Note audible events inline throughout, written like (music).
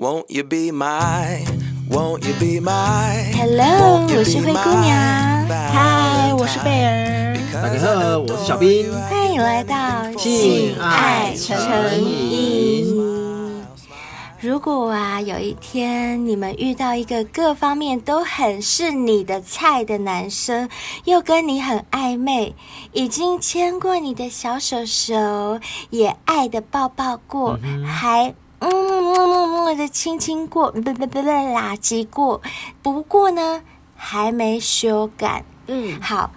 Won't you be my, won't you be my? Hello，我是灰姑娘。嗨，我是贝儿。大家好，我是小兵。欢迎来到性爱诚引。如果啊，有一天你们遇到一个各方面都很是你的菜的男生，又跟你很暧昧，已经牵过你的小手手，也爱的抱抱过，嗯、还嗯么么么的亲亲过，不不不不垃圾过，不过呢，还没修改。嗯，好。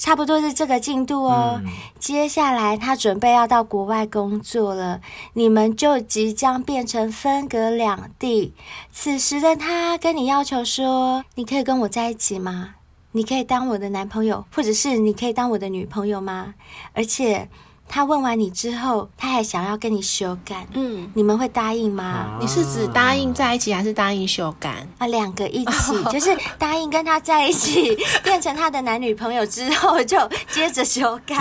差不多是这个进度哦。接下来他准备要到国外工作了，你们就即将变成分隔两地。此时的他跟你要求说：“你可以跟我在一起吗？你可以当我的男朋友，或者是你可以当我的女朋友吗？”而且。他问完你之后，他还想要跟你修改，嗯，你们会答应吗？啊、你是指答应在一起，还是答应修改？啊，两个一起，哦、(laughs) 就是答应跟他在一起，变成他的男女朋友之后，就接着修改。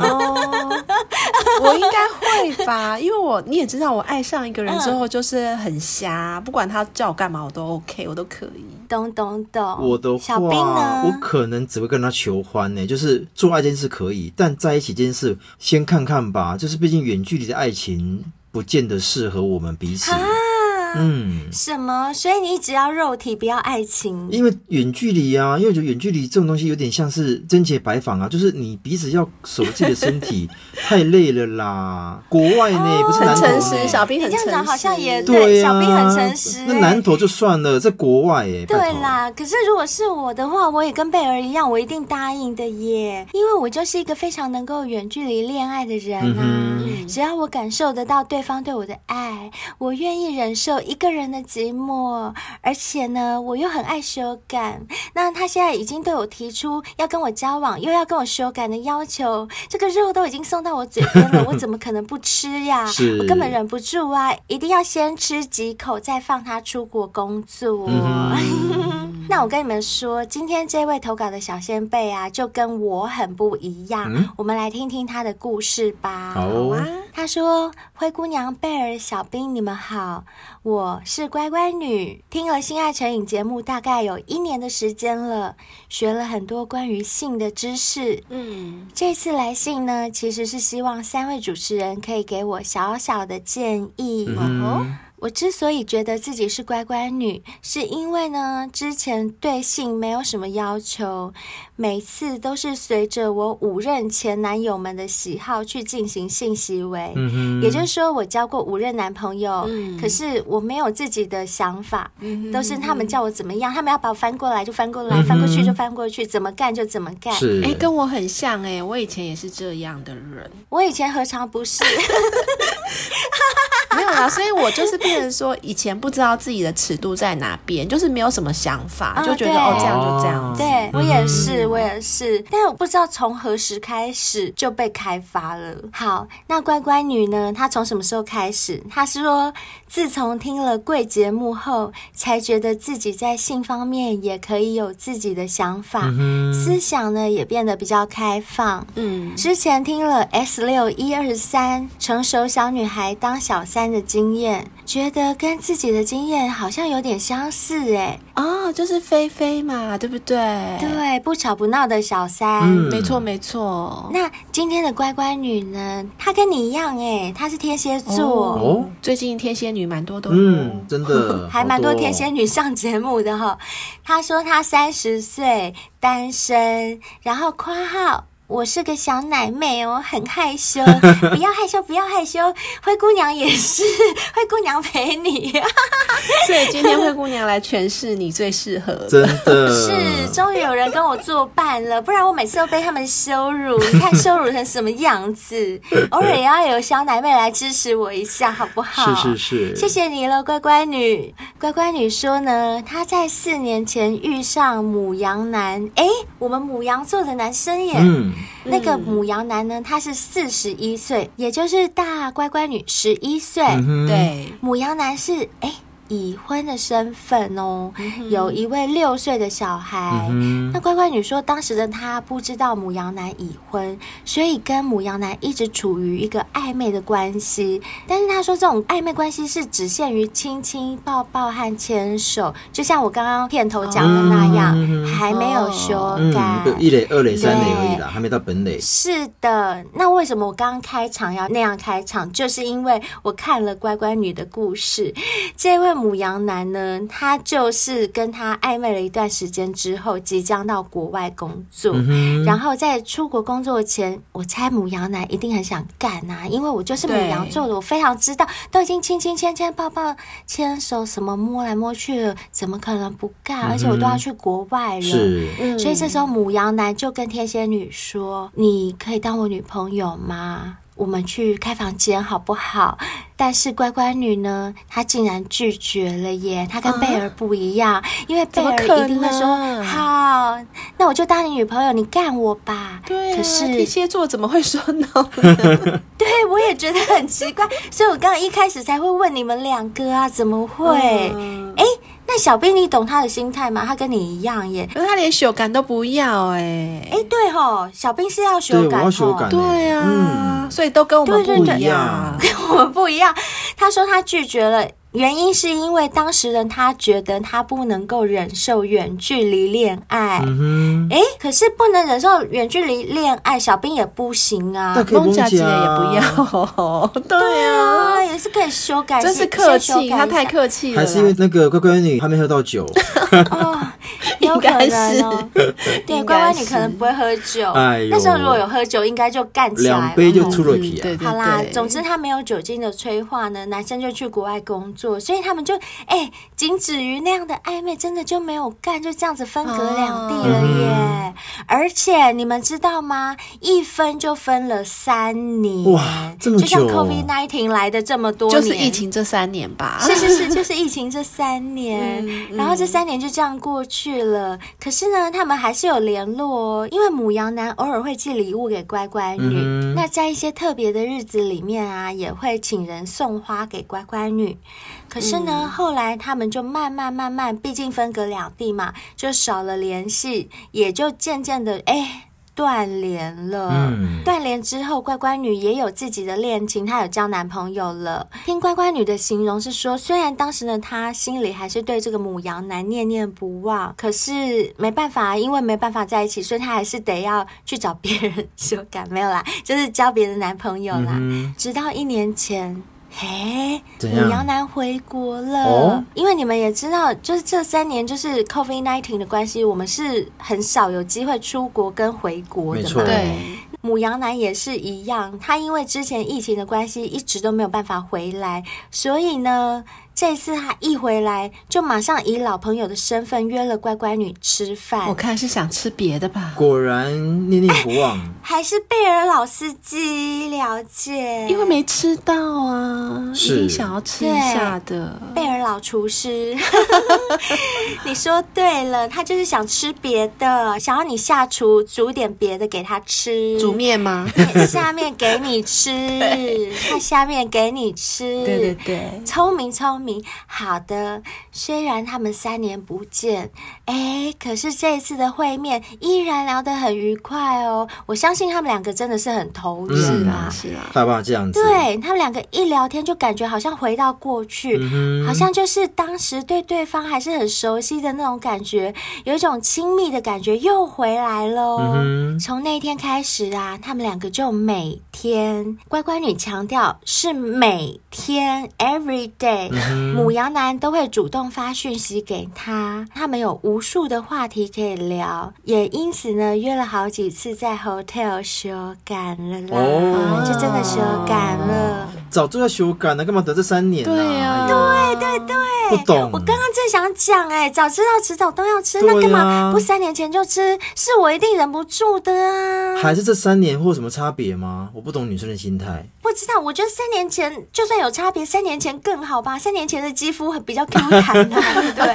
哦，(laughs) 我应该会吧，因为我你也知道，我爱上一个人之后就是很瞎，嗯、不管他叫我干嘛，我都 OK，我都可以。懂懂懂。我的话，小兵呢？我可能只会跟他求欢呢，就是做爱这件事可以，但在一起这件事。先看看吧，就是毕竟远距离的爱情不见得适合我们彼此。嗯，什么？所以你只要肉体，不要爱情？因为远距离啊，因为我觉得远距离这种东西有点像是贞洁白坊啊，就是你彼此要守自己的身体，(laughs) 太累了啦。国外呢，哦、不是男很诚实，小兵很诚实，这样讲好像也对，啊、小兵很诚实。那男头就算了，在国外哎，对啦。可是如果是我的话，我也跟贝儿一样，我一定答应的耶，因为我就是一个非常能够远距离恋爱的人啊。嗯、只要我感受得到对方对我的爱，我愿意忍受。一个人的寂寞，而且呢，我又很爱修改。那他现在已经对我提出要跟我交往，又要跟我修改的要求，这个肉都已经送到我嘴边了，(laughs) 我怎么可能不吃呀？我根本忍不住啊，一定要先吃几口，再放他出国工作。嗯、(laughs) 那我跟你们说，今天这位投稿的小仙贝啊，就跟我很不一样。嗯、我们来听听他的故事吧。好啊，他说：“灰姑娘、贝尔、小兵，你们好，我。”是乖乖女，听了性爱成瘾节目大概有一年的时间了，学了很多关于性的知识。嗯，这次来信呢，其实是希望三位主持人可以给我小小的建议。嗯哼。我之所以觉得自己是乖乖女，是因为呢，之前对性没有什么要求，每次都是随着我五任前男友们的喜好去进行性行为。嗯哼。也就是说，我交过五任男朋友，嗯、可是我没有自己的想法，嗯、都是他们叫我怎么样，他们要把我翻过来就翻过来，嗯、翻过去就翻过去，怎么干就怎么干。是，哎，跟我很像哎，我以前也是这样的人。我以前何尝不是？(laughs) 没有啦，所以我就是变成说，以前不知道自己的尺度在哪边，就是没有什么想法，就觉得哦，这样就这样。对，我也是，我也是，但是我不知道从何时开始就被开发了。好，那乖乖女呢？她从什么时候开始？她是说，自从听了贵节目后，才觉得自己在性方面也可以有自己的想法，嗯、思想呢也变得比较开放。嗯，之前听了 S 六一二三成熟小女孩当小三。的经验，觉得跟自己的经验好像有点相似哎。哦，就是菲菲嘛，对不对？对，不吵不闹的小三，嗯、没错没错。那今天的乖乖女呢？她跟你一样哎，她是天蝎座。哦，最近天蝎女蛮多都，嗯，真的 (laughs) 还蛮多天仙女上节目的哈。她说她三十岁单身，然后括号。我是个小奶妹哦，很害羞，(laughs) 不要害羞，不要害羞。灰姑娘也是，(laughs) 灰姑娘陪你。(laughs) 所以今天灰姑娘来诠释你最适合，真的是终于有人跟我作伴了，不然我每次都被他们羞辱。你看羞辱成什么样子？偶尔也要有小奶妹来支持我一下，好不好？是是是，谢谢你了，乖乖女。乖乖女说呢，她在四年前遇上母羊男，哎，我们母羊座的男生耶。嗯。那个母羊男呢，他是四十一岁，也就是大乖乖女十一岁。对，母羊男是哎，已婚的身份哦，嗯、有一位六岁的小孩。嗯、那乖乖女说，当时的她不知道母羊男已婚，所以跟母羊男一直处于一个暧昧的关系。但是她说，这种暧昧关系是只限于亲亲抱抱和牵手，就像我刚刚片头讲的那样，嗯、还没有修改。嗯、一垒、二垒、三垒而已啦，还没到本垒。是的，那为什么我刚刚开场要那样开场？就是因为我看了乖乖女的故事，这位。母羊男呢，他就是跟他暧昧了一段时间之后，即将到国外工作。嗯、然后在出国工作前，我猜母羊男一定很想干啊，因为我就是母羊座的，我非常知道，都已经亲亲牵牵抱抱牵手什么摸来摸去了，怎么可能不干？而且我都要去国外了，是所以这时候母羊男就跟天蝎女说：“你可以当我女朋友吗？”我们去开房间好不好？但是乖乖女呢，她竟然拒绝了耶！她跟贝儿不一样，啊、因为贝儿一定会说好，那我就当你女朋友，你干我吧。对、啊，可是天蝎座怎么会说 no 呢？(laughs) 对，我也觉得很奇怪，所以我刚刚一开始才会问你们两个啊，怎么会？哎、嗯。欸那小兵，你懂他的心态吗？他跟你一样耶，可是他连修改都不要哎、欸。哎、欸，对吼，小兵是要修改，对啊，嗯、所以都跟我们不一样，对对对，跟我们不一样。他说他拒绝了。原因是因为当时人他觉得他不能够忍受远距离恋爱，哎、可是不能忍受远距离恋爱，小兵也不行啊，蒙甲姐也不要，(laughs) 对啊，也是可以修改，真是客气，他太客气了，还是因为那个乖乖女还没喝到酒，(laughs) 哦，有可能哦，(laughs) 对，乖乖女可能不会喝酒，那时候如果有喝酒，应该就干起来，两杯就出了皮啊，好啦，总之他没有酒精的催化呢，男生就去国外工作。所以他们就哎，仅止于那样的暧昧，真的就没有干，就这样子分隔两地了耶。哦、而且你们知道吗？一分就分了三年，哇，这么久，就像 COVID-19 来的这么多年，(laughs) 就是疫情这三年吧？是是是，就是疫情这三年。然后这三年就这样过去了。可是呢，他们还是有联络哦，因为母羊男偶尔会寄礼物给乖乖女。嗯、那在一些特别的日子里面啊，也会请人送花给乖乖女。可是呢，嗯、后来他们就慢慢慢慢，毕竟分隔两地嘛，就少了联系，也就渐渐的哎断联了。嗯、断联之后，乖乖女也有自己的恋情，她有交男朋友了。听乖乖女的形容是说，虽然当时呢，她心里还是对这个母羊男念念不忘，可是没办法，因为没办法在一起，所以她还是得要去找别人 (laughs) 修改。没有啦，就是交别的男朋友啦。嗯、直到一年前。嘿，母羊男回国了。哦，因为你们也知道，就是这三年就是 COVID nineteen 的关系，我们是很少有机会出国跟回国的嘛。对，母羊男也是一样，他因为之前疫情的关系，一直都没有办法回来，所以呢。这次他一回来，就马上以老朋友的身份约了乖乖女吃饭。我看是想吃别的吧。果然念念不忘，(laughs) 还是贝尔老司机了解，因为没吃到啊，是一定想要吃一下的。贝尔老厨师，(laughs) 你说对了，他就是想吃别的，想要你下厨煮点别的给他吃。煮面吗？下面给你吃，(laughs) 他下面给你吃。对对对，聪明聪明。好的，虽然他们三年不见，哎，可是这一次的会面依然聊得很愉快哦。我相信他们两个真的是很投入啊，是啊，爸爸这样子，对他们两个一聊天就感觉好像回到过去，嗯、好像就是当时对对方还是很熟悉的那种感觉，有一种亲密的感觉又回来喽。嗯、从那天开始啊，他们两个就每天，乖乖女强调是每天，every day。嗯母羊男都会主动发讯息给他，他们有无数的话题可以聊，也因此呢约了好几次在 hotel 修改了啦，哦、就真的修改了。早就要修改了，干嘛等这三年、啊？对啊，对对对，不懂。我刚刚正想讲，哎，早知道迟早都要吃，啊、那干嘛不三年前就吃？是我一定忍不住的啊。还是这三年会有什么差别吗？我不懂女生的心态。不知道，我觉得三年前就算有差别，三年前更好吧？三年前的肌肤比较 Q 弹的，(laughs) 对不对？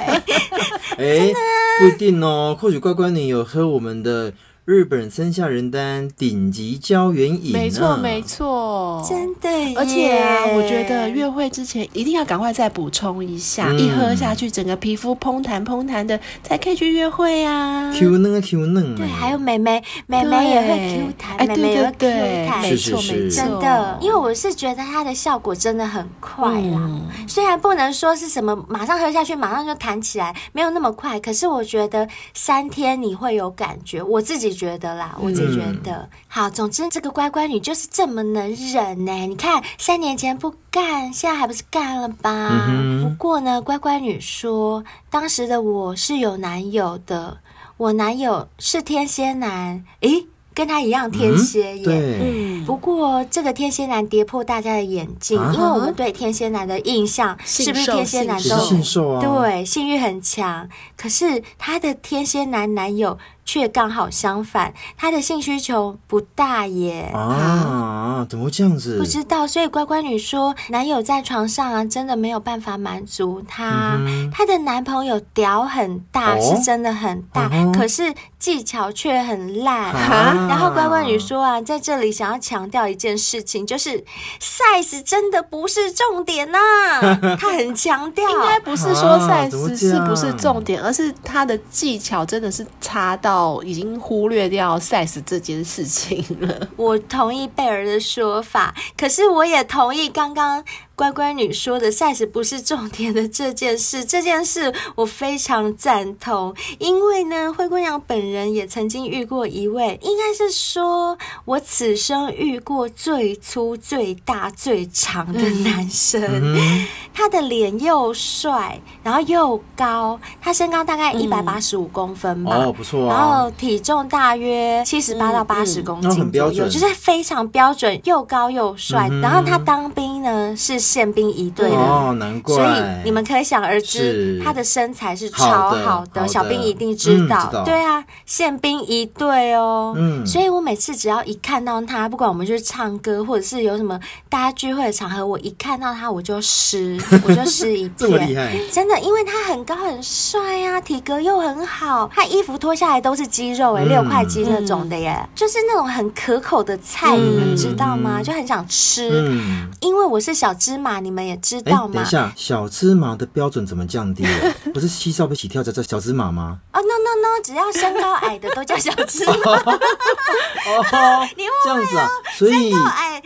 哎，不一定哦。或许乖乖你有喝我们的日本生下人丹顶级胶原饮，没错没错，真的。而且啊，我觉得约会之前一定要赶快再补充一下，嗯、一喝下去，整个皮肤蓬弹蓬弹的，才可以去约会啊。Q 嫩 Q 嫩，对，还有美眉，美眉也会 Q 弹，妹妹也会 Q 弹，没错没错，真的。因为我是觉得它的效果真的很快啦，嗯、虽然不能说是什么马上喝下去马上就弹起来，没有那么快，可是我觉得三天你会有感觉，我自己。觉得啦，我自己觉得、嗯、好。总之，这个乖乖女就是这么能忍呢。你看，三年前不干，现在还不是干了吧？嗯、不过呢，乖乖女说，当时的我是有男友的，我男友是天蝎男。诶。跟他一样天蝎耶，嗯，不过这个天蝎男跌破大家的眼镜，啊、因为我们对天蝎男的印象是不是天蝎男都性兽啊？对，性欲很强。可是他的天蝎男男友却刚好相反，他的性需求不大耶。啊，怎么会这样子？不知道。所以乖乖女说，男友在床上啊，真的没有办法满足她。她、嗯、的男朋友屌很大，哦、是真的很大，嗯、可是技巧却很烂。啊然后乖乖女说啊，在这里想要强调一件事情，就是 size 真的不是重点呐、啊。(laughs) 她很强调，应该不是说 size 是不是重点，而是她的技巧真的是差到已经忽略掉 size 这件事情了。我同意贝儿的说法，可是我也同意刚刚。乖乖女说的 size 不是重点的这件事，(laughs) 这件事我非常赞同，因为呢，灰姑娘本人也曾经遇过一位，应该是说我此生遇过最粗、最大、最长的男生，嗯、(laughs) 他的脸又帅，然后又高，他身高大概一百八十五公分吧，哦，不错啊，然后体重大约七十八到八十公斤左右，就是非常标准，又高又帅，嗯、然后他当兵呢是。宪兵一队的，哦，难怪。所以你们可以想而知，他的身材是超好的。小兵一定知道，对啊，宪兵一队哦。嗯，所以我每次只要一看到他，不管我们去唱歌，或者是有什么大家聚会的场合，我一看到他，我就湿，(laughs) 我就湿一片。真的，因为他很高很帅啊，体格又很好，他衣服脱下来都是肌肉哎，六块肌那种的耶，就是那种很可口的菜，你们知道吗？就很想吃。嗯，因为我是小芝麻。你们也知道吗？等一下，小芝麻的标准怎么降低了？(laughs) 不是膝罩被起跳才叫小芝麻吗？哦、oh,，no no no，只要身高矮的都叫小芝麻。哦，(laughs) 你这样子啊？所以，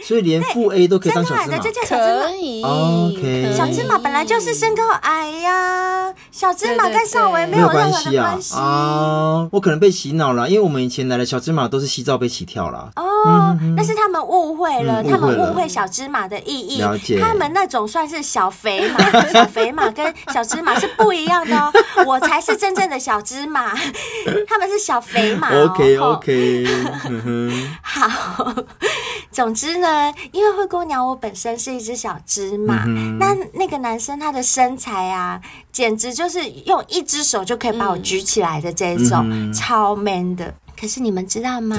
所以连负 A 都可以当小芝麻，就叫小芝麻。可以，OK。小芝麻本来就是身高矮呀，小芝麻跟少维没有任何的关系啊。我可能被洗脑了，因为我们以前来的小芝麻都是西照被起跳了。哦，那是他们误会了，他们误会小芝麻的意义。了解。他们。那种算是小肥马，(laughs) 小肥马跟小芝麻是不一样的哦。我才是真正的小芝麻，他们是小肥马哦。OK (laughs) OK，好。总之呢，因为灰姑娘我本身是一只小芝麻，嗯、那那个男生他的身材啊，简直就是用一只手就可以把我举起来的这种，嗯、超 man 的。可是你们知道吗？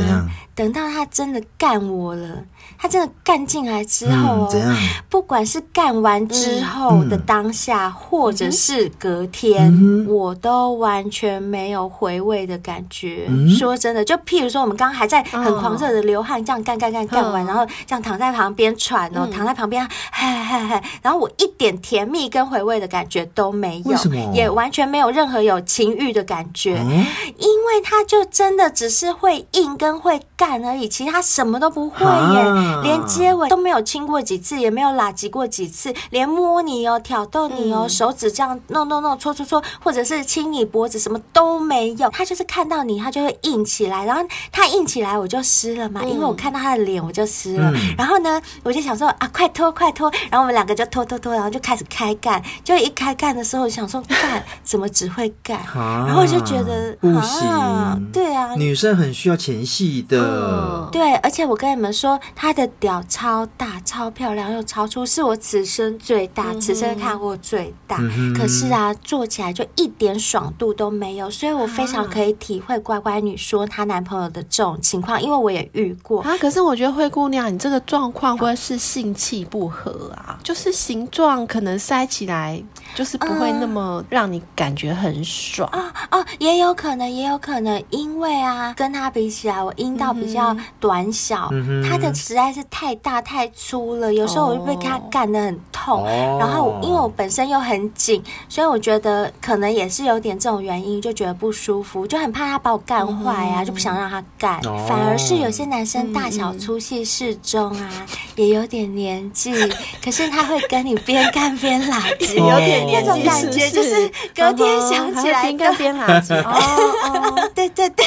等到他真的干我了。他真的干进来之后哦，嗯、不管是干完之后的当下，嗯、或者是隔天，嗯、我都完全没有回味的感觉。嗯、说真的，就譬如说，我们刚刚还在很狂热的流汗，这样干干干干完，然后这样躺在旁边喘哦，嗯、躺在旁边，嗨嗨嗨，然后我一点甜蜜跟回味的感觉都没有，也完全没有任何有情欲的感觉，嗯、因为他就真的只是会硬跟会干而已，其他什么都不会耶。啊连接吻都没有亲过几次，也没有拉几过几次，连摸你哦、挑逗你哦、嗯、手指这样弄弄弄、搓搓搓，或者是亲你脖子，什么都没有。他就是看到你，他就会硬起来，然后他硬起来，我就湿了嘛，嗯、因为我看到他的脸，我就湿了。嗯、然后呢，我就想说啊，快脱，快脱！然后我们两个就脱脱脱，然后就开始开干。就一开干的时候，我想说干怎么只会干？啊、然后我就觉得不行、啊，对啊，女生很需要前戏的。的。对，而且我跟你们说，他的屌超大、超漂亮又超粗，是我此生最大、嗯、此生看过最大。嗯、可是啊，做起来就一点爽度都没有，所以我非常可以体会乖乖女说她男朋友的这种情况，因为我也遇过啊。可是我觉得灰姑娘，你这个状况会是性气不合啊？就是形状可能塞起来，就是不会那么让你感觉很爽啊、嗯、哦，也有可能，也有可能，因为啊，跟他比起来，我阴道比较短小，嗯、他的实在是太大太粗了，有时候我就被他干得很痛。哦、然后因为我本身又很紧，所以我觉得可能也是有点这种原因，就觉得不舒服，就很怕他把我干坏啊，嗯、就不想让他干。哦、反而是有些男生大小粗细适中啊，嗯、也有点年纪，(laughs) 可是他会跟你边干边拉机，有点那种感觉，就是隔天想起来边干边拉哦，(laughs) 对对对，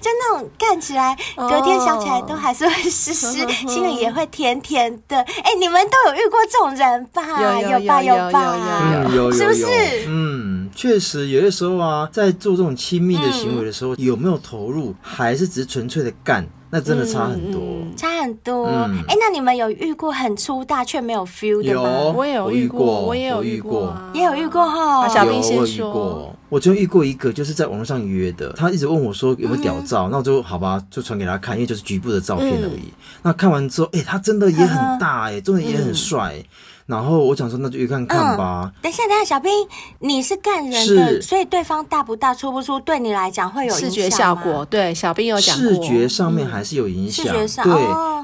就那种干起来，隔天想起来都还是会湿湿，心里也会甜甜的。哎，你们都有遇过这种人吧？有吧有吧，有是不是？嗯，确实，有些时候啊，在做这种亲密的行为的时候，有没有投入，还是只是纯粹的干？那真的差很多，差很多。哎，那你们有遇过很粗大却没有 feel 的吗？有，我也有遇过，我也有遇过，也有遇过哈。小兵先说。我就遇过一个，就是在网络上约的，他一直问我说有没有屌照，那我就好吧，就传给他看，因为就是局部的照片而已。那看完之后，哎，他真的也很大，哎，真的也很帅。然后我想说，那就去看看吧。等一下，等一下，小兵，你是干人的，所以对方大不大、粗不粗，对你来讲会有视觉效果。对，小兵有讲过，视觉上面还是有影响。视觉上，对，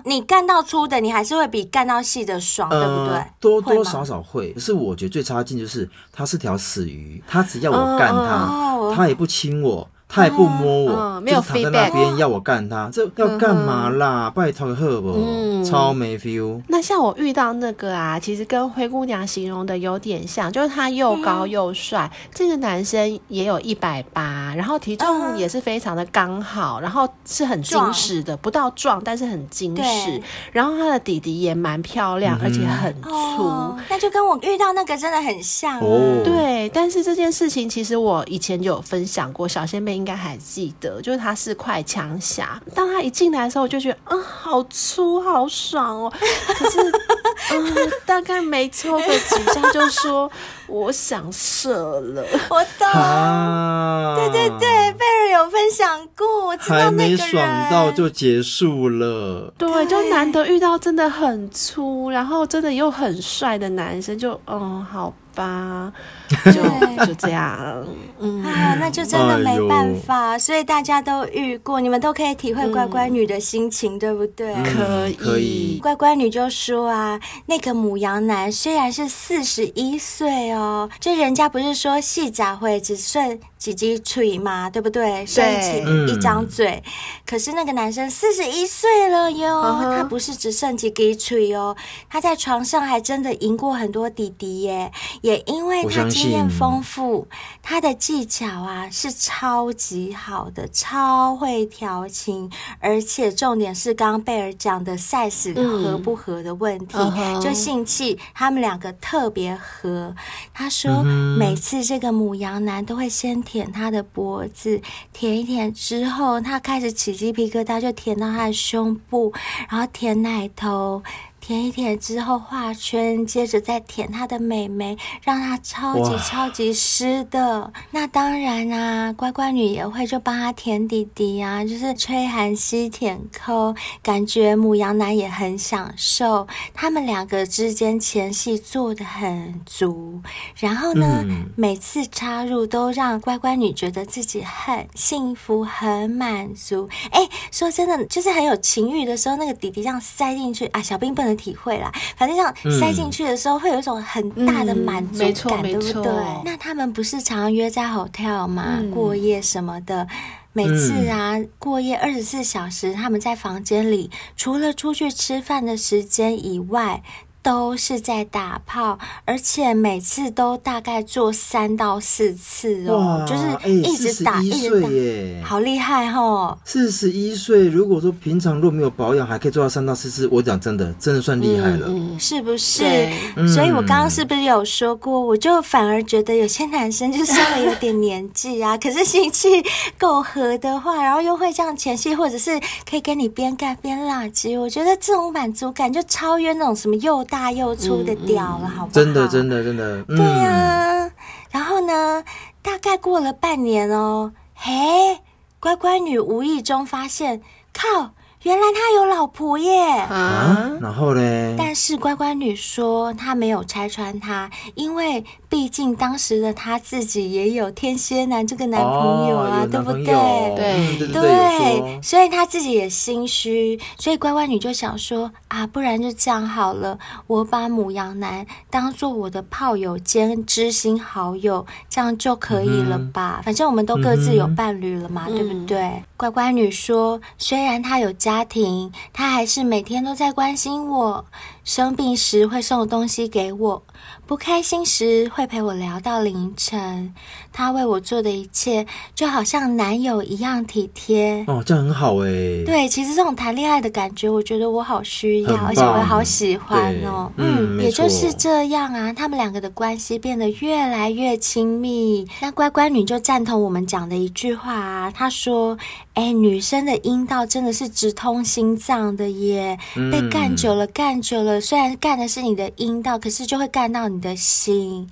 你干到粗的，你还是会比干到细的爽，对不对？多多少少会。可是我觉得最差劲就是，他是条死鱼，他只要我干他，他也不亲我。他也不摸我，没有躺在那边要我干他，这要干嘛啦？拜托赫不？超没 feel。那像我遇到那个啊，其实跟灰姑娘形容的有点像，就是他又高又帅，这个男生也有一百八，然后体重也是非常的刚好，然后是很精实的，不到壮，但是很精实。然后他的弟弟也蛮漂亮，而且很粗，那就跟我遇到那个真的很像哦。对，但是这件事情其实我以前就有分享过，小仙妹。应该还记得，就是他是快枪侠。当他一进来的时候，我就觉得，嗯，好粗，好爽哦。可是，嗯，大概没抽个几下，就说我想射了。我懂，啊、对对对，贝尔有分享过，我知道那个人。还没爽到就结束了。对，就难得遇到真的很粗，然后真的又很帅的男生，就，嗯，好。吧，就就这样，嗯啊，那就真的没办法，哎、所以大家都遇过，你们都可以体会乖乖女的心情，嗯、对不对？可以，可以。乖乖女就说啊，那个母羊男虽然是四十一岁哦，就人家不是说细杂会只剩几几嘴嘛，对不对？剩一张嘴，嗯、可是那个男生四十一岁了哟，他不是只剩几几嘴哦，他在床上还真的赢过很多弟弟耶。也因为他经验丰富，他的技巧啊是超级好的，超会调情，而且重点是刚刚贝尔讲的 size 合不合的问题，嗯、就性器他们两个特别合。他说每次这个母羊男都会先舔他的脖子，舔一舔之后，他开始起鸡皮疙瘩，就舔到他的胸部，然后舔奶头。舔一舔之后画圈，接着再舔他的美眉，让他超级超级湿的。那当然啊，乖乖女也会就帮他舔弟弟啊，就是吹寒吸舔抠，感觉母羊男也很享受。他们两个之间前戏做的很足，然后呢，嗯、每次插入都让乖乖女觉得自己很幸福、很满足。哎，说真的，就是很有情欲的时候，那个弟弟这样塞进去啊，小兵不能。体会啦，反正这样塞进去的时候，会有一种很大的满足感，对不对？那他们不是常常约在 hotel 吗？嗯、过夜什么的，每次啊、嗯、过夜二十四小时，他们在房间里，除了出去吃饭的时间以外。都是在打炮，而且每次都大概做三到四次哦，就是一直打，欸、一直打，耶，好厉害哦！四十一岁，如果说平常若没有保养，还可以做到三到四次，我讲真的，真的算厉害了，是不是？所以我刚刚是不是有说过，我就反而觉得有些男生就稍微有点年纪啊，(laughs) 可是心气够合的话，然后又会这样前戏，或者是可以跟你边干边拉鸡，我觉得这种满足感就超越那种什么又大又粗的屌了，好不好？真的，真的，真的。对呀，然后呢，大概过了半年哦，嘿，乖乖女无意中发现，靠。原来他有老婆耶！啊，然后呢？但是乖乖女说她没有拆穿他，因为毕竟当时的她自己也有天蝎男这个男朋友啊，哦、对不对？对对，所以她自己也心虚，所以乖乖女就想说啊，不然就这样好了，我把母羊男当做我的炮友兼知心好友，这样就可以了吧？嗯、反正我们都各自有伴侣了嘛，嗯、对不对？嗯、乖乖女说，虽然她有家。家庭，他还是每天都在关心我。生病时会送东西给我，不开心时会陪我聊到凌晨。他为我做的一切，就好像男友一样体贴。哦，这样很好哎。对，其实这种谈恋爱的感觉，我觉得我好需要，而且我也好喜欢哦。嗯，嗯，也就是这样啊，他们两个的关系变得越来越亲密。那乖乖女就赞同我们讲的一句话啊，她说：“哎，女生的阴道真的是直通心脏的耶，被干久了，干久了。”虽然干的是你的阴道，可是就会干到你的心。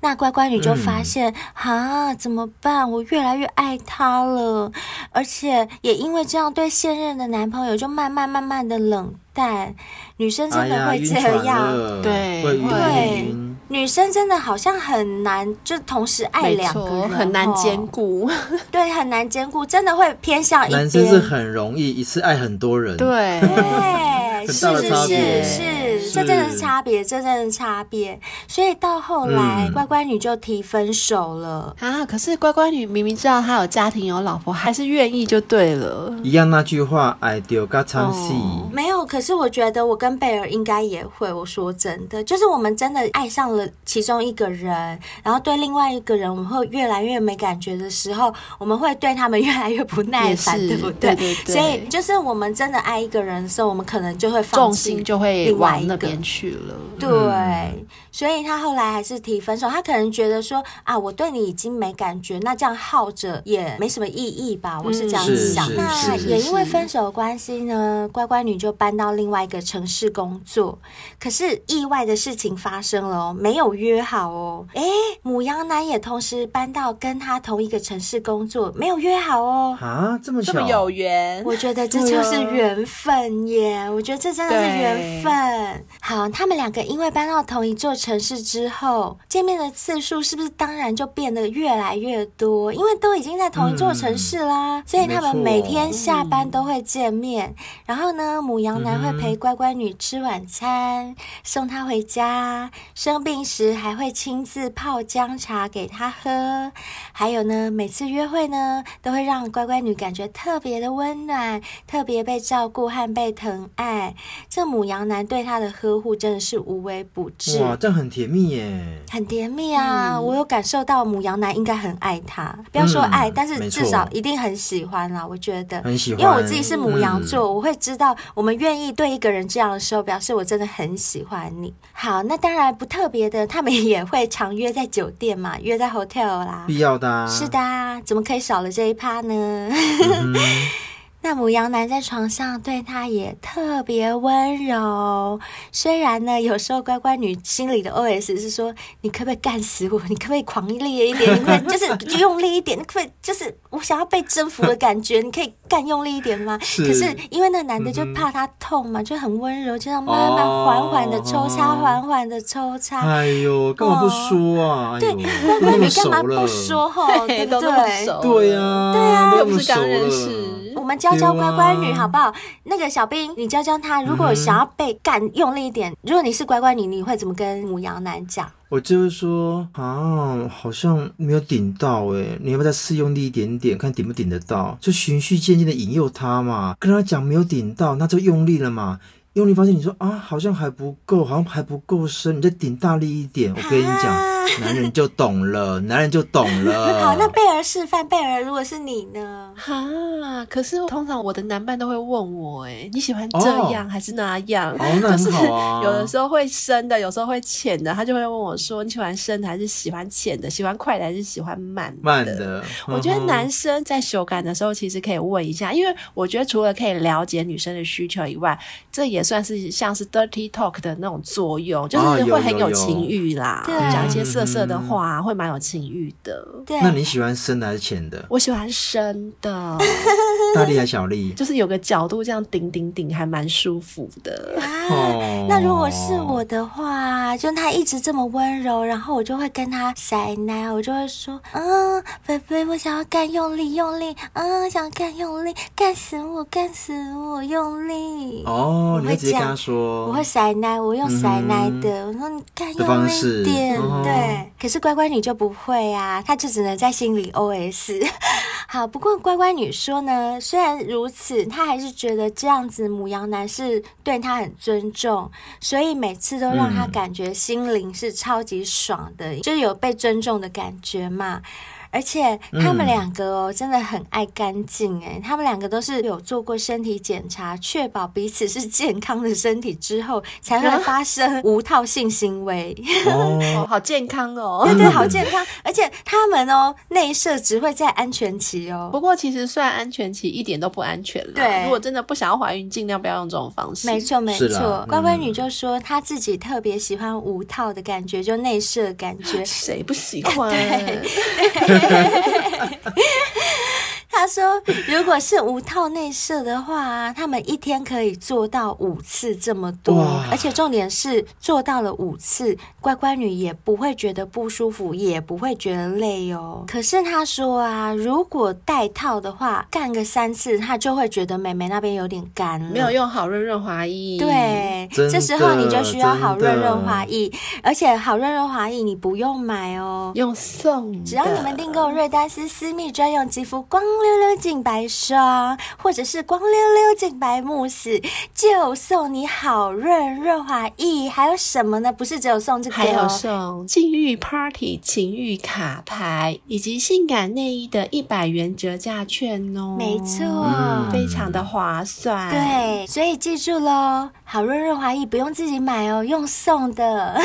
那乖乖女就发现，啊、嗯，怎么办？我越来越爱他了，而且也因为这样，对现任的男朋友就慢慢慢慢的冷淡。女生真的会这样，对，对，女生真的好像很难，就同时爱两个人，很难兼顾。对，很难兼顾，真的会偏向一边。男生是很容易一次爱很多人，对，对，是是是是。这真的是差别，这真的是差别。所以到后来，嗯、乖乖女就提分手了啊！可是乖乖女明明知道她有家庭有老婆，还是愿意就对了。一样那句话，爱丢嘎唱戏。没有，可是我觉得我跟贝尔应该也会。我说真的，就是我们真的爱上了其中一个人，然后对另外一个人，我们会越来越没感觉的时候，我们会对他们越来越不耐烦，对不对？对对对。所以就是我们真的爱一个人的时候，我们可能就会放，重心就会另外一个。边去了，对，嗯、所以他后来还是提分手。他可能觉得说啊，我对你已经没感觉，那这样耗着也没什么意义吧？我是这样子想。那也因为分手的关系呢，乖乖女就搬到另外一个城市工作。可是意外的事情发生了哦，没有约好哦。哎，母羊男也同时搬到跟他同一个城市工作，没有约好哦。啊，这么巧，这么有缘？我觉得这就是缘分耶。我觉得这真的是缘分。好，他们两个因为搬到同一座城市之后，见面的次数是不是当然就变得越来越多？因为都已经在同一座城市啦，嗯、所以他们每天下班都会见面。嗯、然后呢，母羊男会陪乖乖女吃晚餐，嗯、送她回家，生病时还会亲自泡姜茶给她喝。还有呢，每次约会呢，都会让乖乖女感觉特别的温暖，特别被照顾和被疼爱。这母羊男对她的呵护真的是无微不至，哇，这样很甜蜜耶，很甜蜜啊！嗯、我有感受到母羊男应该很爱他，不要说爱，嗯、但是至少一定很喜欢啦。我觉得。很喜欢，因为我自己是母羊座，嗯、我会知道我们愿意对一个人这样的时候，表示我真的很喜欢你。好，那当然不特别的，他们也会常约在酒店嘛，(laughs) 约在 hotel 啦，必要的、啊，是的，怎么可以少了这一趴呢？(laughs) 嗯那母羊男在床上对她也特别温柔，虽然呢，有时候乖乖女心里的 OS 是说：“你可不可以干死我？你可不可以狂烈一点？你可以 (laughs) 就是用力一点？你可不可以就是我想要被征服的感觉？你可以干用力一点吗？”是可是因为那男的就怕她痛嘛，嗯、就很温柔，就这样慢慢缓缓的抽插，缓缓的抽插。哎呦，干嘛不说啊？对，乖乖女干嘛不说？(laughs) 哈，对不对？对呀，对呀，又不是刚认识。我们教教乖乖女好不好？那个小兵，你教教他，如果想要被干用力一点，如果你是乖乖女，你会怎么跟母羊男讲？我就是说啊，好像没有顶到诶，你要不要再试用力一点点，看顶不顶得到？就循序渐进的引诱他嘛，跟他讲没有顶到，那就用力了嘛。用力发现，你说啊，好像还不够，好像还不够深，你再顶大力一点。我跟你讲，(laughs) 男人就懂了，男人就懂了。(laughs) 好，那贝儿示范，贝儿如果是你呢？哈，可是通常我的男伴都会问我，哎，你喜欢这样还是那样？哦，那很好啊。(laughs) 有的时候会深的，有时候会浅的，他就会问我说，你喜欢深的还是喜欢浅的？喜欢快的还是喜欢慢的？慢的。我觉得男生在修改的时候，其实可以问一下，因为我觉得除了可以了解女生的需求以外，这也算是像是 dirty talk 的那种作用，就是会很有情欲啦，讲一些色色的话，会蛮有情欲的。对，那你喜欢深的还是浅的？我喜欢深的，(laughs) 大力还是小力？就是有个角度这样顶顶顶，还蛮舒服的。啊，那如果是我的话，就他一直这么温柔，然后我就会跟他塞奶，我就会说，嗯，菲菲，我想要干用力用力，嗯，想要干用力，干死我，干死我，用力。哦，你会直接跟他说，我会塞奶，我用塞奶的，我说你干用力一点，对。可是乖乖女就不会啊，她就只能在心里 OS。(laughs) 好，不过乖乖女说呢，虽然如此，他还是觉得这样子母羊男是对他很尊重，所以每次都让他感觉心灵是超级爽的，嗯、就是有被尊重的感觉嘛。而且他们两个哦，真的很爱干净哎，他们两个都是有做过身体检查，确保彼此是健康的身体之后，才会发生无套性行为。哦，(laughs) 好健康哦，对 (laughs) 对，好健康。而且他们哦，内射只会在安全期哦。不过其实算安全期一点都不安全了。对，如果真的不想要怀孕，尽量不要用这种方式。没错没错，乖乖女就说她自己特别喜欢无套的感觉，就内射感觉。谁不喜 (laughs) 欢？对。ハハハハ!他说：“如果是无套内射的话，他们一天可以做到五次这么多，而且重点是做到了五次，乖乖女也不会觉得不舒服，也不会觉得累哦。可是他说啊，如果带套的话，干个三次，他就会觉得妹妹那边有点干了，没有用好润润滑液。对，这时候你就需要好润润滑液，而且好润润滑液你不用买哦，用送，只要你们订购瑞丹斯私密专用肌肤光。”溜溜净白霜，或者是光溜溜净白慕斯，就送你好润润滑液。还有什么呢？不是只有送这个，还有送禁欲 Party 情欲卡牌，以及性感内衣的一百元折价券哦。没错，嗯、非常的划算。对，所以记住喽，好润润滑液不用自己买哦，用送的。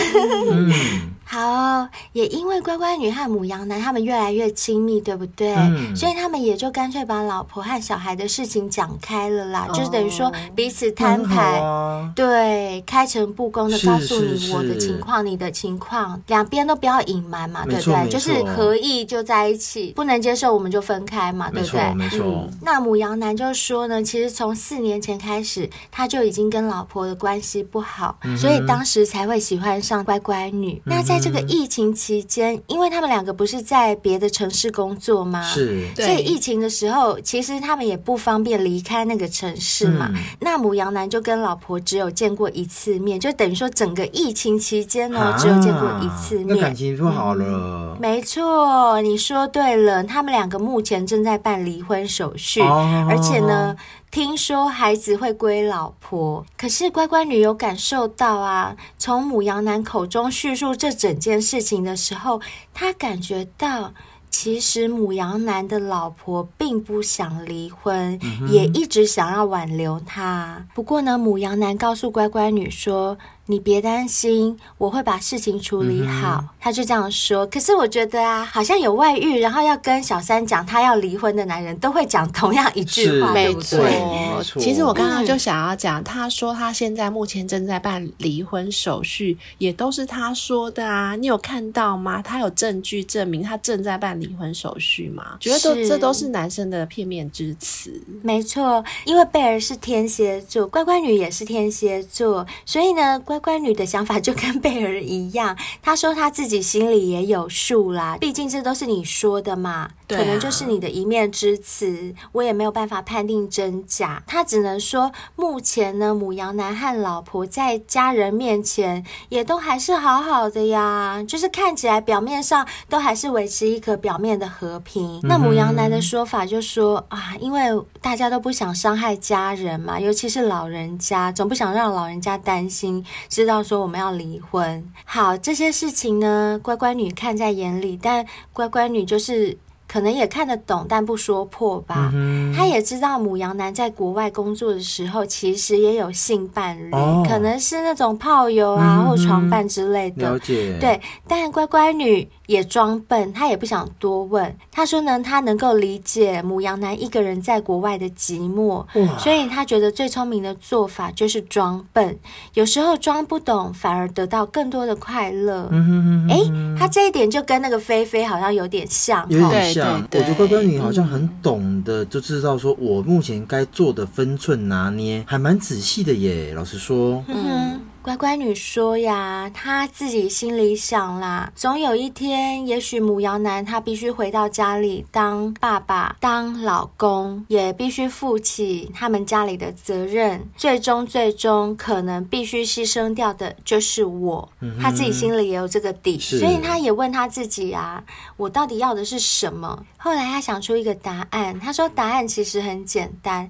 嗯好哦，也因为乖乖女和母羊男他们越来越亲密，对不对？嗯、所以他们也就干脆把老婆和小孩的事情讲开了啦，哦、就是等于说彼此摊牌，啊、对，开诚布公的告诉你我的情况，你的情况，两边都不要隐瞒嘛，对不对？错就是合意就在一起，不能接受我们就分开嘛，对不对？没错。嗯、那母羊男就说呢，其实从四年前开始，他就已经跟老婆的关系不好，嗯、所以当时才会喜欢上乖乖女。嗯、那在在这个疫情期间，因为他们两个不是在别的城市工作吗？是，所以疫情的时候，其实他们也不方便离开那个城市嘛。嗯、那母羊男就跟老婆只有见过一次面，就等于说整个疫情期间呢，只有见过一次面。那感情不好了。嗯、没错，你说对了，他们两个目前正在办离婚手续，哦、而且呢。听说孩子会归老婆，可是乖乖女有感受到啊，从母羊男口中叙述这整件事情的时候，她感觉到其实母羊男的老婆并不想离婚，嗯、也一直想要挽留他。不过呢，母羊男告诉乖乖女说。你别担心，我会把事情处理好。嗯、他就这样说。可是我觉得啊，好像有外遇，然后要跟小三讲他要离婚的男人，都会讲同样一句话，对不对？没错。其实我刚刚就想要讲，他说他现在目前正在办离婚手续，也都是他说的啊。你有看到吗？他有证据证明他正在办离婚手续吗？觉得都这都是男生的片面之词。没错，因为贝尔是天蝎座，乖乖女也是天蝎座，所以呢，乖。乖乖女的想法就跟贝儿一样，她说她自己心里也有数啦，(laughs) 毕竟这都是你说的嘛，对啊，可能就是你的一面之词，我也没有办法判定真假。她只能说，目前呢，母羊男和老婆在家人面前也都还是好好的呀，就是看起来表面上都还是维持一个表面的和平。那母羊男的说法就说啊，因为大家都不想伤害家人嘛，尤其是老人家，总不想让老人家担心，知道说我们要离婚。好，这些事情呢，乖乖女看在眼里，但乖乖女就是。可能也看得懂，但不说破吧。嗯、他也知道母羊男在国外工作的时候，其实也有性伴侣，哦、可能是那种炮友啊，嗯、或床伴之类的。了解。对，但乖乖女也装笨，她也不想多问。她说呢，她能够理解母羊男一个人在国外的寂寞，所以她觉得最聪明的做法就是装笨。有时候装不懂，反而得到更多的快乐。嗯哎，她这一点就跟那个菲菲好像有点像。有点像。我觉得乖乖女好像很懂的，就知道说我目前该做的分寸拿捏，还蛮仔细的耶。老实说，嗯。乖乖女说呀，她自己心里想啦，总有一天，也许母羊男他必须回到家里当爸爸、当老公，也必须负起他们家里的责任。最终，最终可能必须牺牲掉的就是我。嗯、哼他自己心里也有这个底，所以他也问他自己啊，我到底要的是什么？后来他想出一个答案，他说答案其实很简单。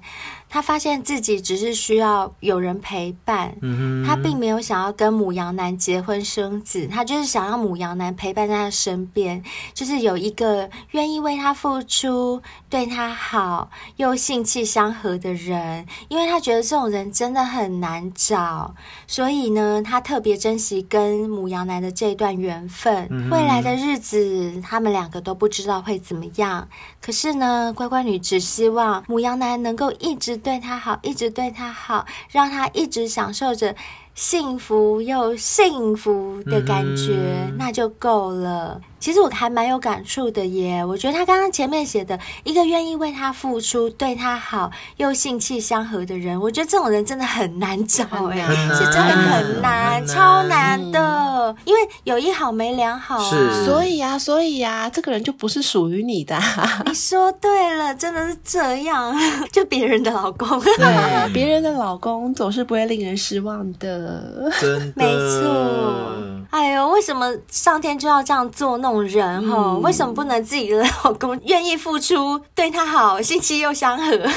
他发现自己只是需要有人陪伴，嗯、哼他并没有想要跟母羊男结婚生子，他就是想要母羊男陪伴在他身边，就是有一个愿意为他付出、对他好又性气相合的人，因为他觉得这种人真的很难找，所以呢，他特别珍惜跟母羊男的这段缘分。未来的日子，他们两个都不知道会怎么样，可是呢，乖乖女只希望母羊男能够一直。对她好，一直对她好，让她一直享受着。幸福又幸福的感觉，嗯、那就够了。其实我还蛮有感触的耶。我觉得他刚刚前面写的一个愿意为他付出、对他好又性气相合的人，我觉得这种人真的很难找哎，是真的很难，超难的。因为有一好没两好啊，是所以呀、啊，所以呀、啊，这个人就不是属于你的、啊。你说对了，真的是这样，(laughs) 就别人的老公，对，(laughs) 别人的老公总是不会令人失望的。真的没错，哎呦，为什么上天就要这样做弄人哈？嗯、为什么不能自己的老公愿意付出，对他好，心气又相合？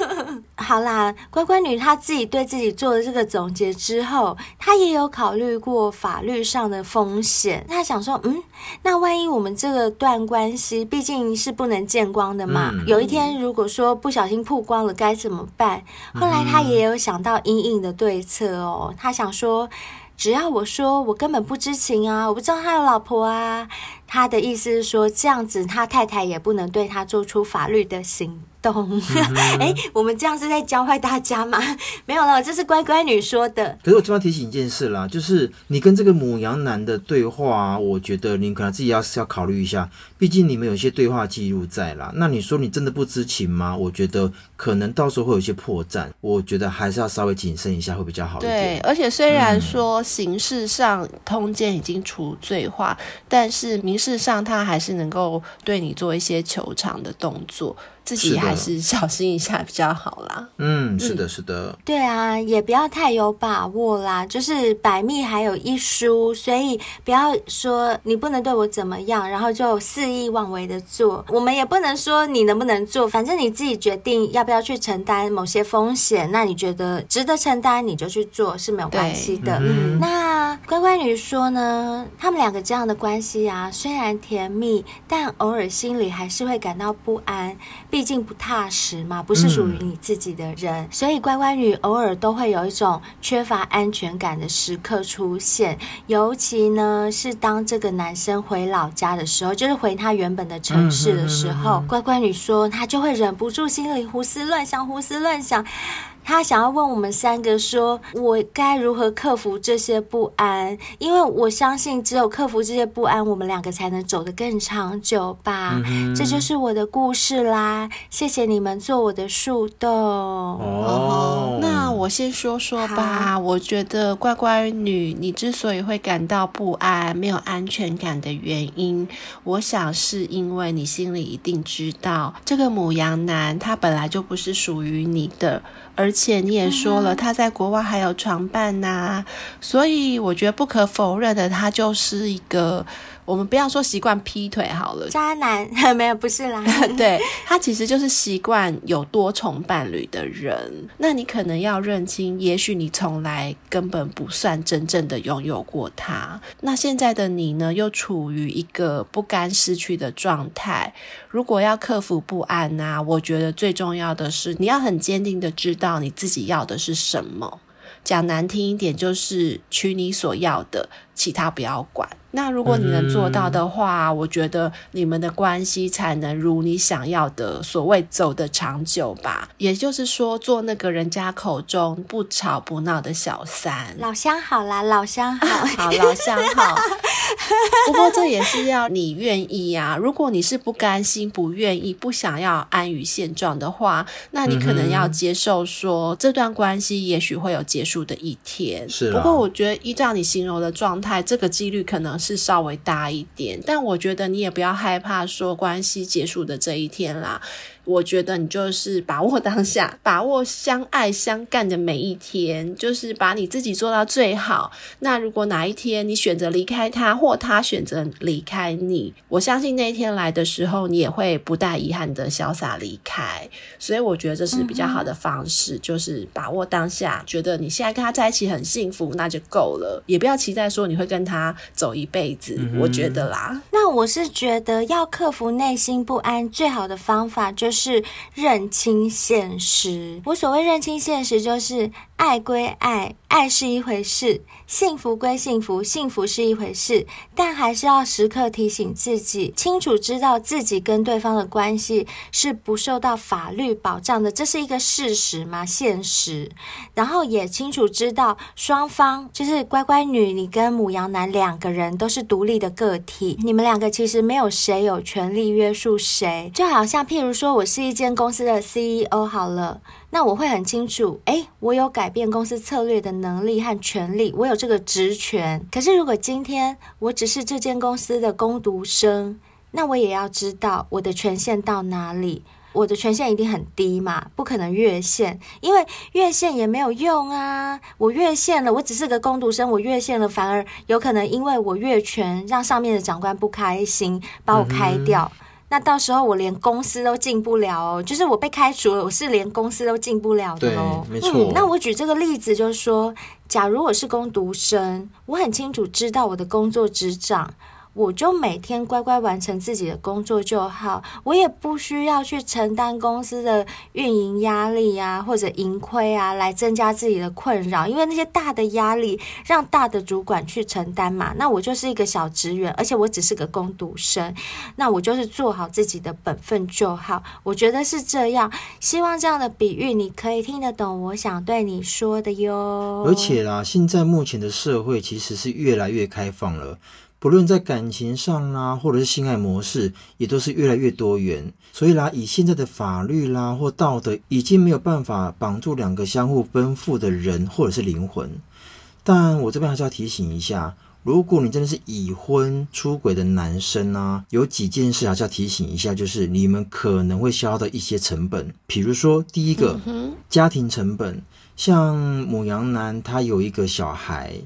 (laughs) 好啦，乖乖女她自己对自己做了这个总结之后，她也有考虑过法律上的风险。她想说，嗯，那万一我们这个段关系毕竟是不能见光的嘛，嗯、有一天如果说不小心曝光了，该怎么办？后来她也有想到阴影的对策哦，她想说。只要我说我根本不知情啊，我不知道他有老婆啊，他的意思是说这样子，他太太也不能对他做出法律的行动。(laughs) 哎、嗯，我们这样是在教坏大家吗？(laughs) 没有了，这是乖乖女说的。可是我这边提醒一件事啦，就是你跟这个母羊男的对话，我觉得你可能自己要是要考虑一下，毕竟你们有些对话记录在啦。那你说你真的不知情吗？我觉得。可能到时候会有一些破绽，我觉得还是要稍微谨慎一下会比较好一点。对，而且虽然说形式上通奸已经除罪化，嗯、但是民事实上他还是能够对你做一些球场的动作。自己还是小心一下比较好啦。嗯，是的，是的。对啊，也不要太有把握啦。就是百密还有一疏，所以不要说你不能对我怎么样，然后就肆意妄为的做。我们也不能说你能不能做，反正你自己决定要不要去承担某些风险。那你觉得值得承担，你就去做是没有关系的。嗯，那乖乖女说呢，他们两个这样的关系啊，虽然甜蜜，但偶尔心里还是会感到不安。毕竟不踏实嘛，不是属于你自己的人，嗯、所以乖乖女偶尔都会有一种缺乏安全感的时刻出现。尤其呢，是当这个男生回老家的时候，就是回他原本的城市的时候，嗯、哼哼哼乖乖女说她就会忍不住心里胡思乱想，胡思乱想。他想要问我们三个说，我该如何克服这些不安？因为我相信，只有克服这些不安，我们两个才能走得更长久吧。嗯、这就是我的故事啦。谢谢你们做我的树洞。哦，那我先说说吧。我觉得乖乖女，你之所以会感到不安、没有安全感的原因，我想是因为你心里一定知道，这个母羊男他本来就不是属于你的。而且你也说了，他在国外还有床伴呐，所以我觉得不可否认的，他就是一个。我们不要说习惯劈腿好了，渣男 (laughs) 没有，不是啦。(laughs) 对，他其实就是习惯有多重伴侣的人。那你可能要认清，也许你从来根本不算真正的拥有过他。那现在的你呢，又处于一个不甘失去的状态。如果要克服不安呐、啊，我觉得最重要的是你要很坚定的知道你自己要的是什么。讲难听一点，就是取你所要的，其他不要管。那如果你能做到的话，嗯、我觉得你们的关系才能如你想要的所谓走得长久吧。也就是说，做那个人家口中不吵不闹的小三。老乡好啦，老乡好，(laughs) 好老乡好。(laughs) 不过这也是要你愿意呀、啊。如果你是不甘心、不愿意、不想要安于现状的话，那你可能要接受说，这段关系也许会有结束的一天。是。不过我觉得依照你形容的状态，这个几率可能。是稍微大一点，但我觉得你也不要害怕说关系结束的这一天啦。我觉得你就是把握当下，(laughs) 把握相爱相干的每一天，就是把你自己做到最好。那如果哪一天你选择离开他，或他选择离开你，我相信那一天来的时候，你也会不带遗憾的潇洒离开。所以我觉得这是比较好的方式，嗯、就是把握当下，觉得你现在跟他在一起很幸福，那就够了。也不要期待说你会跟他走一辈子。嗯、我觉得啦，那我是觉得要克服内心不安，最好的方法就是。是认清现实。我所谓认清现实，就是爱归爱，爱是一回事；幸福归幸福，幸福是一回事。但还是要时刻提醒自己，清楚知道自己跟对方的关系是不受到法律保障的，这是一个事实吗？现实。然后也清楚知道，双方就是乖乖女，你跟母羊男两个人都是独立的个体，你们两个其实没有谁有权利约束谁。就好像譬如说，我。是一间公司的 CEO 好了，那我会很清楚，诶，我有改变公司策略的能力和权利，我有这个职权。可是如果今天我只是这间公司的工读生，那我也要知道我的权限到哪里。我的权限一定很低嘛，不可能越线，因为越线也没有用啊。我越线了，我只是个工读生，我越线了，反而有可能因为我越权，让上面的长官不开心，把我开掉。嗯那到时候我连公司都进不了哦，就是我被开除了，我是连公司都进不了的哦。没错。嗯，那我举这个例子就是说，假如我是工读生，我很清楚知道我的工作职掌。我就每天乖乖完成自己的工作就好，我也不需要去承担公司的运营压力啊，或者盈亏啊，来增加自己的困扰。因为那些大的压力让大的主管去承担嘛，那我就是一个小职员，而且我只是个工读生，那我就是做好自己的本分就好。我觉得是这样，希望这样的比喻你可以听得懂我想对你说的哟。而且啦，现在目前的社会其实是越来越开放了。不论在感情上啦，或者是性爱模式，也都是越来越多元。所以啦，以现在的法律啦或道德，已经没有办法绑住两个相互奔赴的人或者是灵魂。但我这边还是要提醒一下，如果你真的是已婚出轨的男生啊，有几件事还是要提醒一下，就是你们可能会消耗到一些成本，比如说第一个，家庭成本，像母羊男他有一个小孩。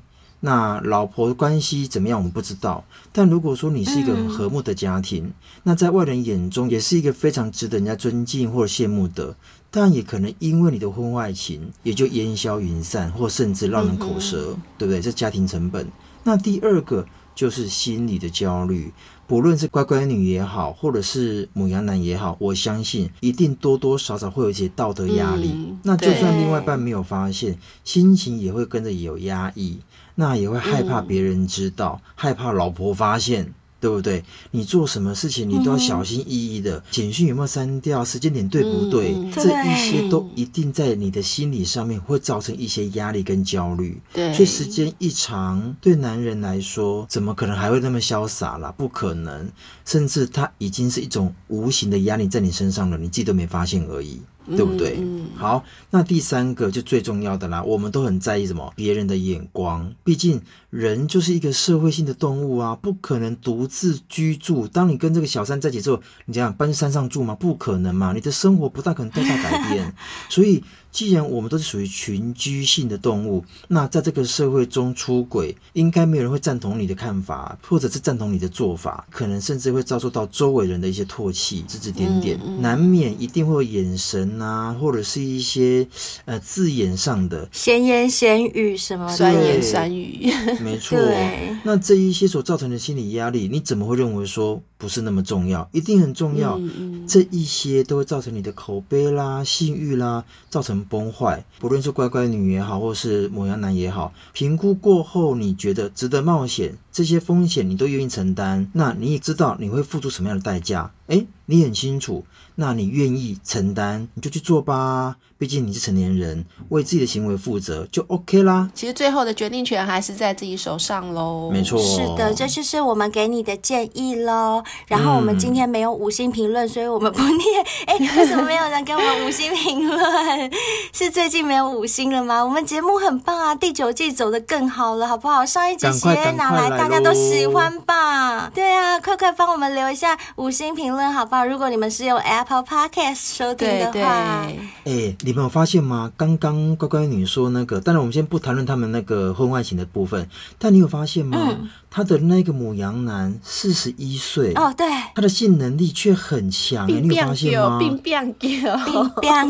那老婆关系怎么样？我们不知道。但如果说你是一个很和睦的家庭，嗯、那在外人眼中也是一个非常值得人家尊敬或者羡慕的。但也可能因为你的婚外情，也就烟消云散，或甚至让人口舌，嗯、对不对？这家庭成本。那第二个就是心理的焦虑，不论是乖乖女也好，或者是母羊男也好，我相信一定多多少少会有一些道德压力。嗯、那就算另外一半没有发现，心情也会跟着有压抑。那也会害怕别人知道，嗯、害怕老婆发现，对对不对？你做什么事情你都要小心翼翼的，简讯有没有删掉，时间点对不对？嗯、这一些都一定在你的心理上面会造成一些压力跟焦虑。对，所以时间一长，对男人来说，怎么可能还会那么潇洒啦？不可能，甚至他已经是一种无形的压力在你身上了，你自己都没发现而已。对不对？嗯嗯、好，那第三个就最重要的啦。我们都很在意什么？别人的眼光。毕竟人就是一个社会性的动物啊，不可能独自居住。当你跟这个小三在一起之后，你想想搬去山上住吗？不可能嘛！你的生活不大可能太大改变。(laughs) 所以，既然我们都是属于群居性的动物，那在这个社会中出轨，应该没有人会赞同你的看法，或者是赞同你的做法，可能甚至会遭受到周围人的一些唾弃、指指点点，嗯嗯、难免一定会有眼神。啊，或者是一些呃字眼上的闲言闲语什么，酸言酸语，没错。(laughs) 那这一些所造成的心理压力，你怎么会认为说不是那么重要？一定很重要。这一些都会造成你的口碑啦、信誉啦，造成崩坏。不论是乖乖女也好，或是母羊男也好，评估过后你觉得值得冒险，这些风险你都愿意承担，那你也知道你会付出什么样的代价？诶，你很清楚。那你愿意承担，你就去做吧。毕竟你是成年人，为自己的行为负责就 OK 啦。其实最后的决定权还是在自己手上喽。没错，是的，这就是我们给你的建议喽。然后我们今天没有五星评论，嗯、所以我们不念。(laughs) 哎，为什么没有人给我们五星评论？是最近没有五星了吗？我们节目很棒啊，第九季走得更好了，好不好？上一集谁拿来，大家都喜欢吧？对啊，快快帮我们留一下五星评论，好不好？如果你们是用 Apple Podcast 收听的话，哎，你。们有发现吗？刚刚乖乖女说那个，当然我们先不谈论他们那个婚外情的部分，但你有发现吗？嗯、他的那个母羊男四十一岁哦，对，他的性能力却很强，你有发现吗？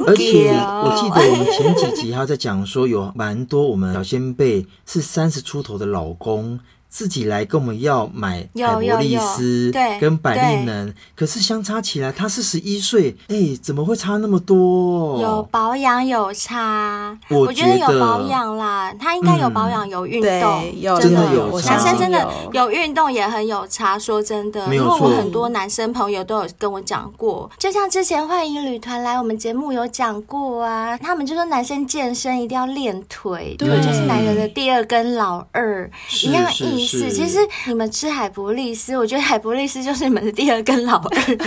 而且我记得我们前几集他在讲说，有蛮多我们小仙贝是三十出头的老公。自己来跟我们要买海博利斯，对，跟百利能，可是相差起来，他四十一岁，哎，怎么会差那么多？有保养有差，我觉得有保养啦，他应该有保养有运动，真的有，男生真的有运动也很有差。说真的，因为我很多男生朋友都有跟我讲过，就像之前幻影旅团来我们节目有讲过啊，他们就说男生健身一定要练腿，对，就是男人的第二根老二一样其实你们吃海博利斯，我觉得海博利斯就是你们的第二根老二。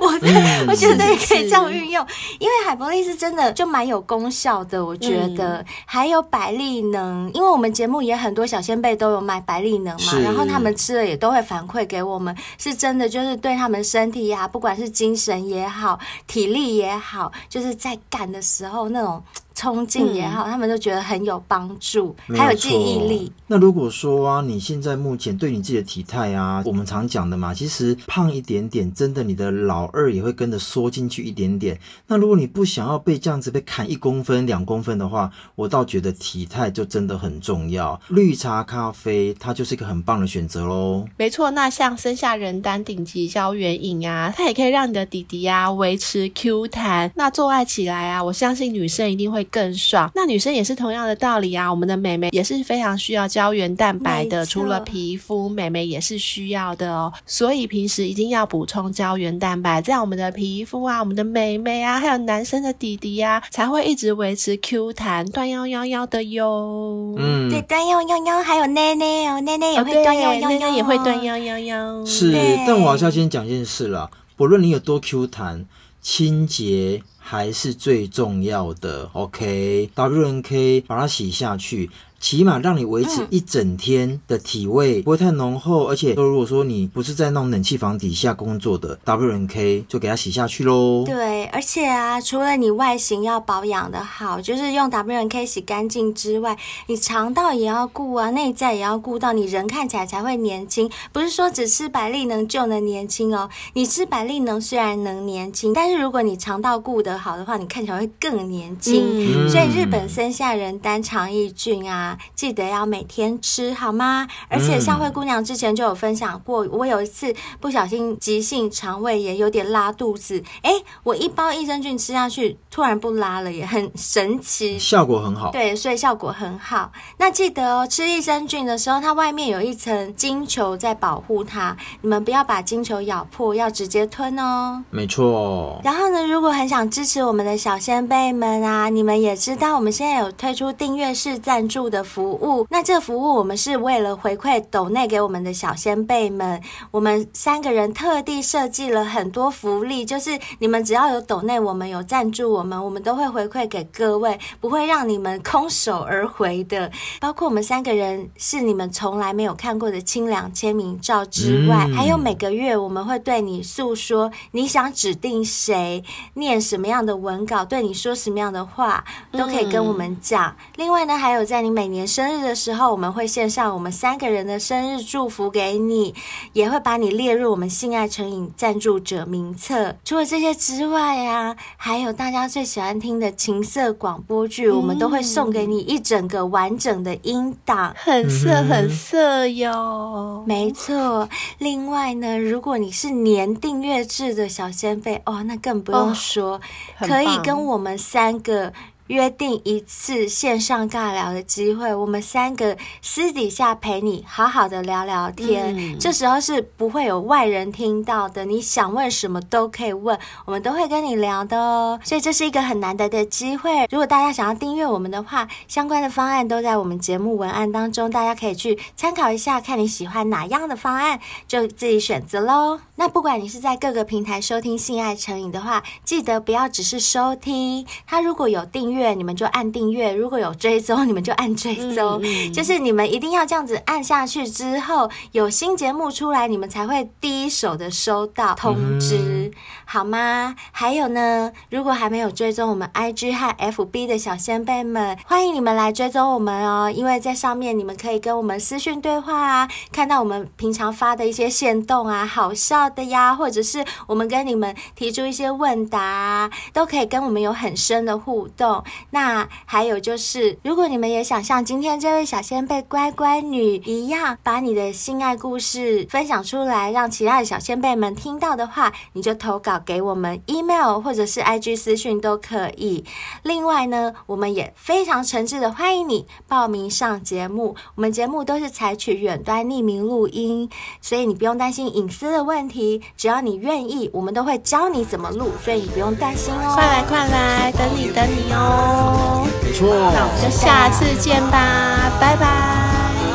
我 (laughs) 我觉得也可以这样运用，因为海博利斯真的就蛮有功效的。我觉得还有百利能，因为我们节目也很多小仙贝都有买百利能嘛，然后他们吃了也都会反馈给我们，是真的就是对他们身体呀，不管是精神也好，体力也好，就是在干的时候那种。冲劲也好，嗯、他们都觉得很有帮助，还有记忆力。那如果说啊，你现在目前对你自己的体态啊，我们常讲的嘛，其实胖一点点，真的你的老二也会跟着缩进去一点点。那如果你不想要被这样子被砍一公分、两公分的话，我倒觉得体态就真的很重要。绿茶咖啡它就是一个很棒的选择喽。没错，那像生下人丹顶级胶原饮啊，它也可以让你的弟弟啊维持 Q 弹。那做爱起来啊，我相信女生一定会。更爽，那女生也是同样的道理啊。我们的美眉也是非常需要胶原蛋白的，除了皮肤，美眉也是需要的哦。所以平时一定要补充胶原蛋白，这样我们的皮肤啊，我们的美眉啊，还有男生的弟弟呀、啊，才会一直维持 Q 弹、断腰腰腰的哟。嗯，对，断腰腰腰，还有奶奶哦，奶奶也会断腰腰腰，奶奶也会断腰腰腰。是，对但我还是要先讲一件事啦，不论你有多 Q 弹，清洁。还是最重要的，OK，WNK 把它洗下去。起码让你维持一整天的体味不会太浓厚，而且如果说你不是在那种冷气房底下工作的 W N K 就给它洗下去喽。对，而且啊，除了你外形要保养的好，就是用 W N K 洗干净之外，你肠道也要顾啊，内在也要顾到，你人看起来才会年轻。不是说只吃百利能就能年轻哦，你吃百利能虽然能年轻，但是如果你肠道顾得好的话，你看起来会更年轻。嗯、所以日本生下人单肠益菌啊。啊，记得要每天吃好吗？而且像灰姑娘之前就有分享过，我有一次不小心急性肠胃炎，有点拉肚子，哎，我一包益生菌吃下去，突然不拉了，也 (laughs) 很神奇，效果很好。对，所以效果很好。那记得哦，吃益生菌的时候，它外面有一层金球在保护它，你们不要把金球咬破，要直接吞哦。没错。然后呢，如果很想支持我们的小仙贝们啊，你们也知道我们现在有推出订阅式赞助的服务。那这服务我们是为了回馈斗内给我们的小先辈们，我们三个人特地设计了很多福利，就是你们只要有斗内，我们有赞助我们，我们都会回馈给各位，不会让你们空手而回的。包括我们三个人是你们从来没有看过的清凉签名照之外，还有每个月我们会对你诉说你想指定谁念什么样的文稿，对你说什么样的话，都可以跟我们讲。另外呢，还有在你每年生日的时候，我们会献上我们三个人的生日祝福给你，也会把你列入我们性爱成瘾赞助者名册。除了这些之外啊，还有大家最喜欢听的情色广播剧，我们都会送给你一整个完整的音档，很色很色哟。没错。另外呢，如果你是年订阅制的小仙贝哦，那更不用说，哦、可以跟我们三个。约定一次线上尬聊的机会，我们三个私底下陪你好好的聊聊天。嗯、这时候是不会有外人听到的，你想问什么都可以问，我们都会跟你聊的哦。所以这是一个很难得的机会。如果大家想要订阅我们的话，相关的方案都在我们节目文案当中，大家可以去参考一下，看你喜欢哪样的方案，就自己选择喽。那不管你是在各个平台收听《性爱成瘾》的话，记得不要只是收听，它如果有订阅。你们就按订阅，如果有追踪，你们就按追踪。嗯、就是你们一定要这样子按下去之后，有新节目出来，你们才会第一手的收到通知，嗯、好吗？还有呢，如果还没有追踪我们 IG 和 FB 的小先辈们，欢迎你们来追踪我们哦，因为在上面你们可以跟我们私讯对话啊，看到我们平常发的一些线动啊，好笑的呀，或者是我们跟你们提出一些问答啊，都可以跟我们有很深的互动。那还有就是，如果你们也想像今天这位小仙贝乖乖女一样，把你的性爱故事分享出来，让其他的小仙贝们听到的话，你就投稿给我们，email 或者是 IG 私讯都可以。另外呢，我们也非常诚挚的欢迎你报名上节目。我们节目都是采取远端匿名录音，所以你不用担心隐私的问题。只要你愿意，我们都会教你怎么录，所以你不用担心哦。快来快来，等你等你哦哦。没错，那我们就下次见吧，拜拜，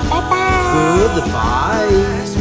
拜拜，Goodbye。